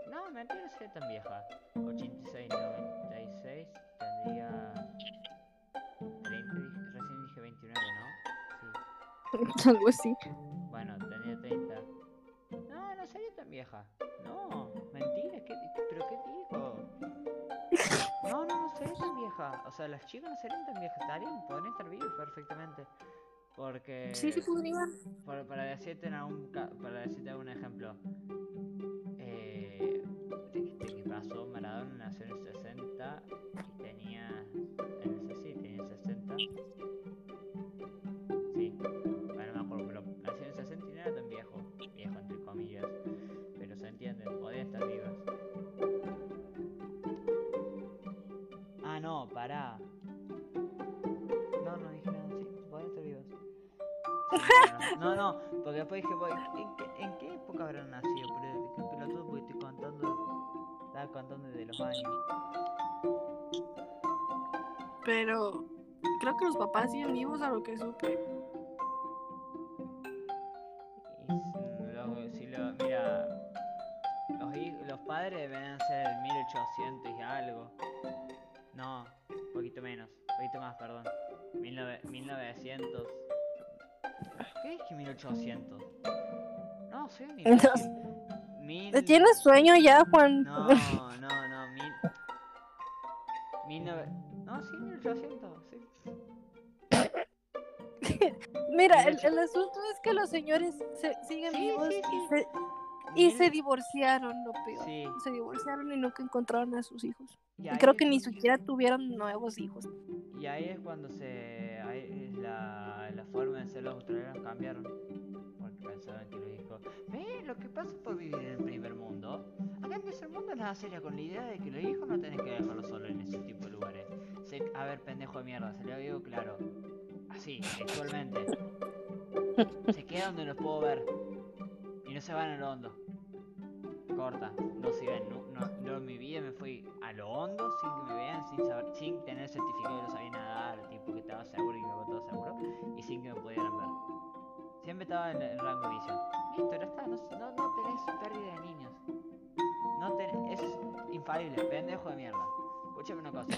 No, no sería tan vieja. 86, 96. Tendría. 30, dije- recién dije 29, ¿no? Sí. Algo así. O sea, las chicas no serían tan estarían, podrían estar vivas perfectamente. Porque. Sí, sí. Para, para decirte en algún para decirte algún ejemplo. Eh, de que pasó Maradona nació en no, pará. No, no dije nada, sí, podían estar vivas. Sí, bueno, no, no, porque después dije, voy, ¿en qué, en qué época habrán nacido? Pero qué pelotudo porque estoy contando, estaba contando de los años. Pero creo que los papás siguen vivos a lo que supe. Y si lo, mira, los, los padres deben ser el 1800 y algo. Más, perdón. 19 1900. ¿Qué dije 1800? No, soy un imbécil. Mil... ¿Tienes sueño ya, Juan? No, no, no, mil... 19... No, sí, 1800, sí. Mira, el, el asunto es que los señores se, siguen Sí, vivos sí, se- y se divorciaron, lo peor. Se divorciaron y nunca encontraron a sus hijos. y creo que ni siquiera tuvieron nuevos hijos. Y ahí es cuando se. Ahí es la, la forma de ser los australianos cambiaron. Porque pensaban que los hijos. Ve lo que pasa por vivir en el primer mundo. Acá en el tercer mundo nada seria con la idea de que los hijos no tenés que dejarlos solos en ese tipo de lugares. A ver, pendejo de mierda, se lo digo claro. Así, textualmente. Se quedan donde los puedo ver. Y no se van a lo hondo. Corta, no se ven, no, no, yo en mi vida me fui a lo hondo sin que me vean, sin saber, sin tener certificado que no sabía nadar, tipo que estaba seguro y que todo seguro, y sin que me pudieran ver. Siempre estaba en el rango de visión. Listo, ya está, no, no, no tenés pérdida de niños. No tenés, es infalible, pendejo de mierda. Escúchame una cosa.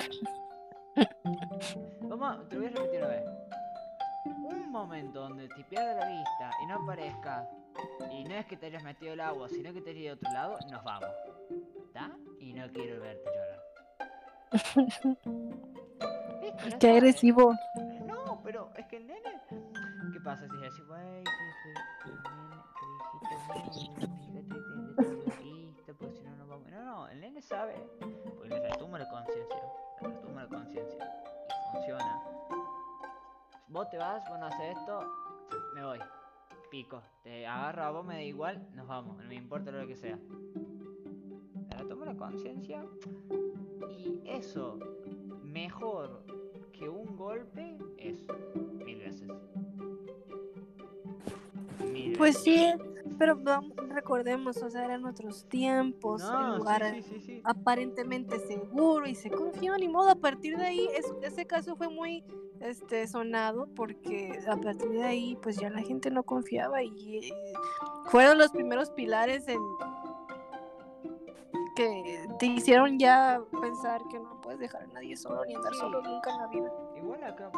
Vamos, te lo voy a repetir una vez. Un momento donde te pierda la vista y no aparezca, y no es que te hayas metido el agua, sino que te hayas ido a otro lado, nos vamos. ¿Está? Y no quiero verte llorar. Ya Qué agresivo. No, pero es que el nene. ¿Qué pasa si decís, güey, que, que, que que fíjate, vista, porque si no, no vamos. No, no, el nene sabe, porque le retumba la conciencia, le retumba la conciencia, y funciona. Vos te vas, bueno, haces esto, me voy, pico, te agarro a vos, me da igual, nos vamos, no me importa lo que sea. Le retoma la conciencia, y eso, mejor que un golpe es mil veces. Mil Pues veces. sí, Pero recordemos, o sea, eran otros tiempos, el No, lugar sí, sí, sí, sí. aparentemente seguro y se confió, ni modo, a partir de ahí, es- ese caso fue muy este, sonado porque a partir de ahí, pues ya la gente no confiaba y, eh, fueron los primeros pilares en que te hicieron ya pensar que no puedes dejar a nadie solo ni andar solo nunca en la vida. Igual acá,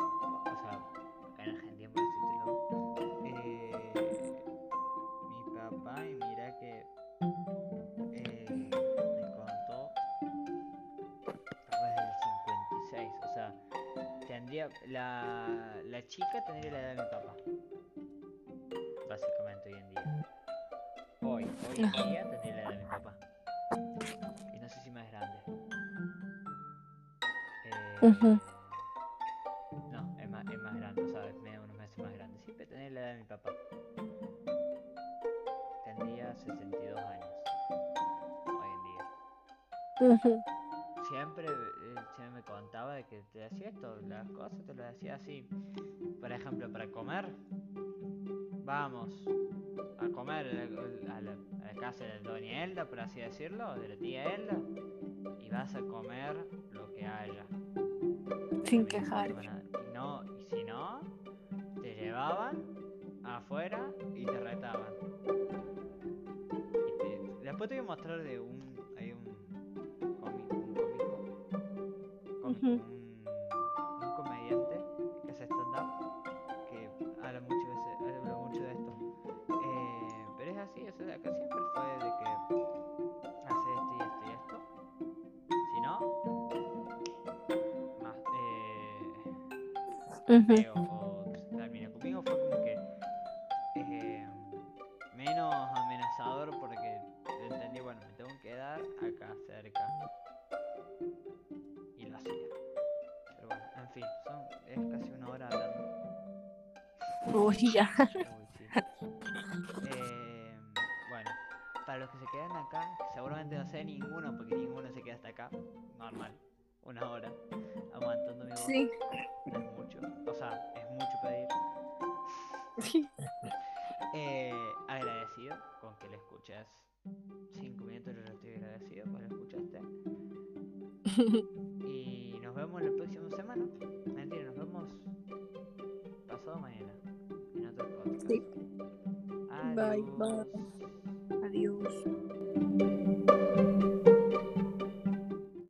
tendría, la, la chica tendría la edad de mi papá, básicamente hoy en día. Hoy, hoy en día tendría la edad de mi papá. Y no sé si más grande. Eh, no, es más, es más grande, o sea, es medio unos meses más grande. Siempre tenía la edad de mi papá. Tendría 62 años. Hoy en día. Ujú. Siempre, siempre me contaba de que te hacía esto, las cosas te las hacía así. Por ejemplo, para comer, vamos a comer a la, a casa de Doña Elda, por así decirlo, de la tía Elda, y vas a comer lo que haya. Sin quejar. no, y si no, te llevaban afuera y te retaban. Y te- después te voy a mostrar de un un, un comediante que hace stand-up que habla mucho, de ese- habla mucho de esto. Eh, pero es así, o sea, acá siempre fue de que hace esto y esto y esto. Si no, más eh, Ujú. feo Eh, bueno, para los que se quedan acá, seguramente no sé ninguno porque ninguno se queda hasta acá, normal, una hora, aguantando mi voz. Sí. No es mucho, o sea, es mucho pedir. Sí. Eh, agradecido con que le escuches 5 minutos, yo estoy agradecido con que lo escuchaste. Bye, bye. Adiós.